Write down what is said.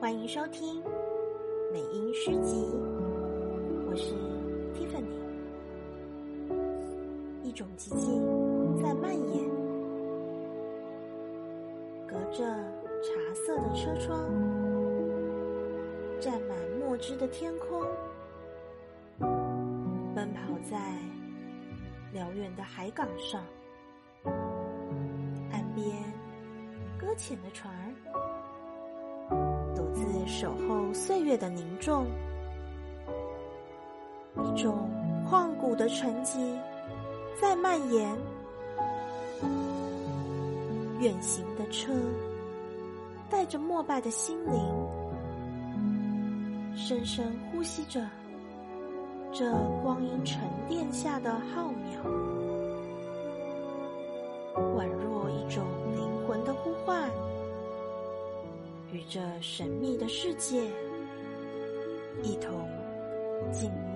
欢迎收听美音诗集，我是 Tiffany。一种寂静在蔓延，隔着茶色的车窗，沾满墨汁的天空，奔跑在辽远的海港上，岸边搁浅的船儿，守候岁月的凝重，一种旷古的沉寂。在蔓延，远行的车带着膜拜的心灵，深深呼吸着这光阴沉淀下的浩渺，宛若一种灵魂的，与这神秘的世界一同静。